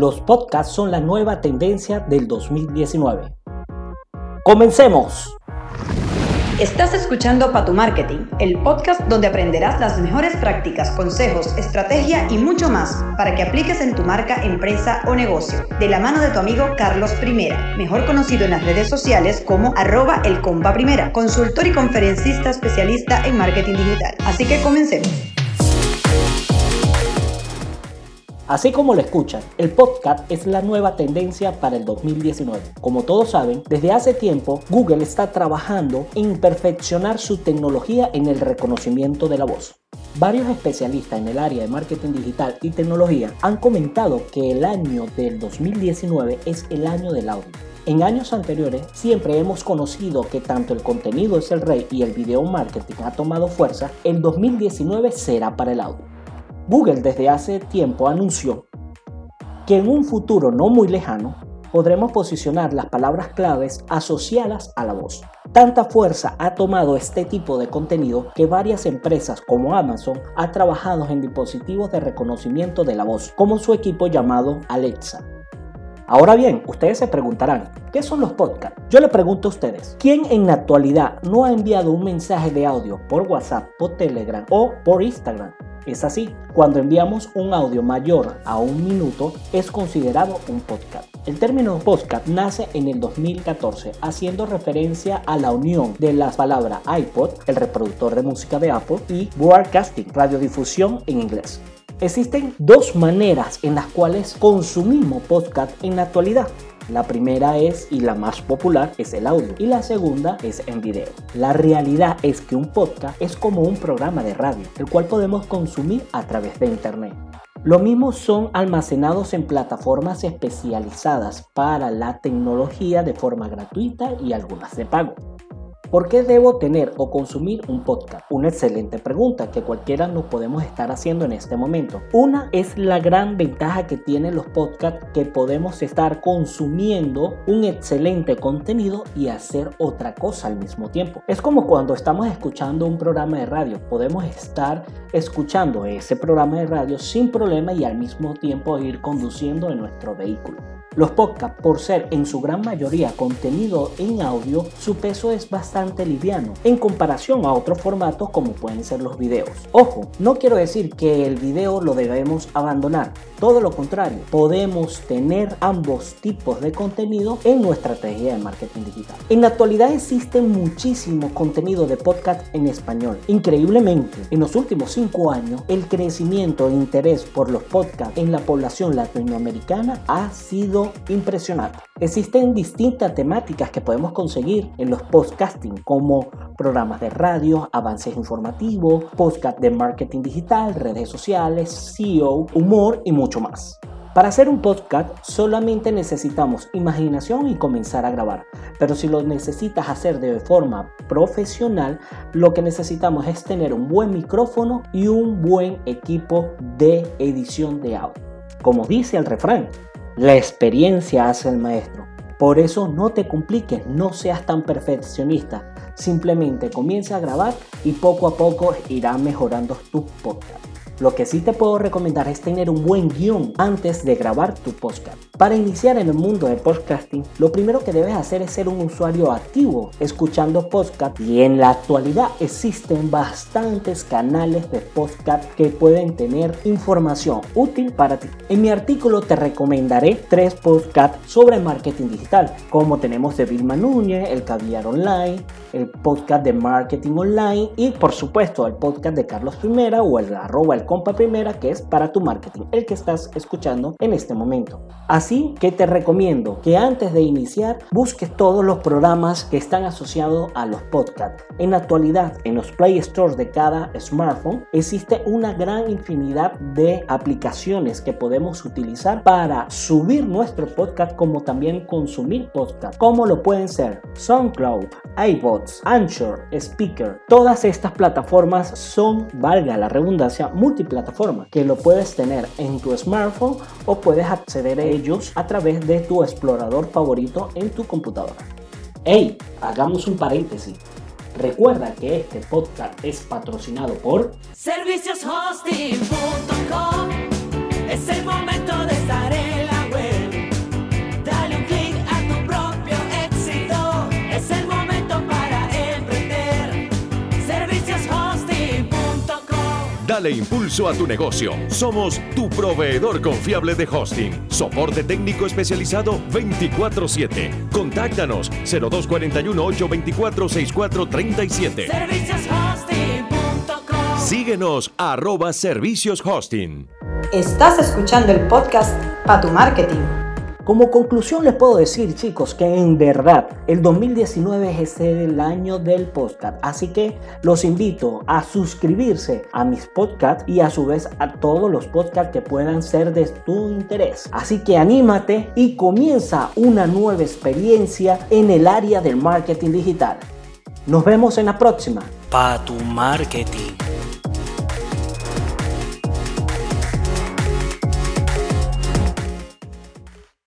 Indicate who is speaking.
Speaker 1: los podcasts son la nueva tendencia del 2019. ¡Comencemos!
Speaker 2: Estás escuchando Pa' tu Marketing, el podcast donde aprenderás las mejores prácticas, consejos, estrategia y mucho más para que apliques en tu marca, empresa o negocio. De la mano de tu amigo Carlos Primera, mejor conocido en las redes sociales como arroba el primera, consultor y conferencista especialista en marketing digital. Así que comencemos.
Speaker 1: Así como lo escuchan, el podcast es la nueva tendencia para el 2019. Como todos saben, desde hace tiempo Google está trabajando en perfeccionar su tecnología en el reconocimiento de la voz. Varios especialistas en el área de marketing digital y tecnología han comentado que el año del 2019 es el año del audio. En años anteriores siempre hemos conocido que tanto el contenido es el rey y el video marketing ha tomado fuerza, el 2019 será para el audio. Google desde hace tiempo anunció que en un futuro no muy lejano podremos posicionar las palabras claves asociadas a la voz. Tanta fuerza ha tomado este tipo de contenido que varias empresas como Amazon ha trabajado en dispositivos de reconocimiento de la voz, como su equipo llamado Alexa. Ahora bien, ustedes se preguntarán, ¿qué son los podcasts? Yo le pregunto a ustedes, ¿quién en la actualidad no ha enviado un mensaje de audio por WhatsApp, por Telegram o por Instagram? Es así, cuando enviamos un audio mayor a un minuto es considerado un podcast. El término podcast nace en el 2014 haciendo referencia a la unión de las palabras iPod, el reproductor de música de Apple, y broadcasting, radiodifusión en inglés. Existen dos maneras en las cuales consumimos podcast en la actualidad. La primera es, y la más popular, es el audio. Y la segunda es en video. La realidad es que un podcast es como un programa de radio, el cual podemos consumir a través de Internet. Lo mismo son almacenados en plataformas especializadas para la tecnología de forma gratuita y algunas de pago. ¿Por qué debo tener o consumir un podcast? Una excelente pregunta que cualquiera nos podemos estar haciendo en este momento. Una es la gran ventaja que tienen los podcasts que podemos estar consumiendo un excelente contenido y hacer otra cosa al mismo tiempo. Es como cuando estamos escuchando un programa de radio. Podemos estar escuchando ese programa de radio sin problema y al mismo tiempo ir conduciendo en nuestro vehículo. Los podcasts, por ser en su gran mayoría contenido en audio, su peso es bastante liviano en comparación a otros formatos como pueden ser los videos. Ojo, no quiero decir que el video lo debemos abandonar, todo lo contrario, podemos tener ambos tipos de contenido en nuestra estrategia de marketing digital. En la actualidad existe muchísimo contenido de podcast en español. Increíblemente, en los últimos cinco años, el crecimiento e interés por los podcasts en la población latinoamericana ha sido impresionante. Existen distintas temáticas que podemos conseguir en los podcasting, como programas de radio, avances informativos, podcast de marketing digital, redes sociales, SEO, humor y mucho más. Para hacer un podcast solamente necesitamos imaginación y comenzar a grabar, pero si lo necesitas hacer de forma profesional, lo que necesitamos es tener un buen micrófono y un buen equipo de edición de audio. Como dice el refrán, la experiencia hace el maestro. Por eso no te compliques, no seas tan perfeccionista. Simplemente comienza a grabar y poco a poco irá mejorando tu podcast. Lo que sí te puedo recomendar es tener un buen guion antes de grabar tu podcast. Para iniciar en el mundo del podcasting, lo primero que debes hacer es ser un usuario activo escuchando podcast y en la actualidad existen bastantes canales de podcast que pueden tener información útil para ti. En mi artículo te recomendaré tres podcasts sobre marketing digital, como tenemos de Vilma Núñez, el Caviar Online, el podcast de marketing online y por supuesto el podcast de Carlos Primera o el arroba el compa primera que es para tu marketing, el que estás escuchando en este momento. Así que te recomiendo que antes de iniciar busques todos los programas que están asociados a los podcasts. En la actualidad, en los Play Stores de cada smartphone existe una gran infinidad de aplicaciones que podemos utilizar para subir nuestro podcast como también consumir podcast, como lo pueden ser SoundCloud, iBots, Anchor, Speaker. Todas estas plataformas son, valga la redundancia, multi plataforma que lo puedes tener en tu smartphone o puedes acceder a ellos a través de tu explorador favorito en tu computadora. Hey, hagamos un paréntesis. Recuerda que este podcast es patrocinado por
Speaker 3: servicioshosting.com. Es el momento de estar en Dale impulso a tu negocio. Somos tu proveedor confiable de hosting. Soporte técnico especializado 24/7. Contáctanos 0241 824 6437. Servicioshosting.com. Síguenos arroba servicios hosting.
Speaker 2: Estás escuchando el podcast para tu marketing.
Speaker 1: Como conclusión les puedo decir chicos que en verdad el 2019 es el año del podcast, así que los invito a suscribirse a mis podcasts y a su vez a todos los podcasts que puedan ser de tu interés. Así que anímate y comienza una nueva experiencia en el área del marketing digital. Nos vemos en la próxima.
Speaker 4: Pa tu marketing.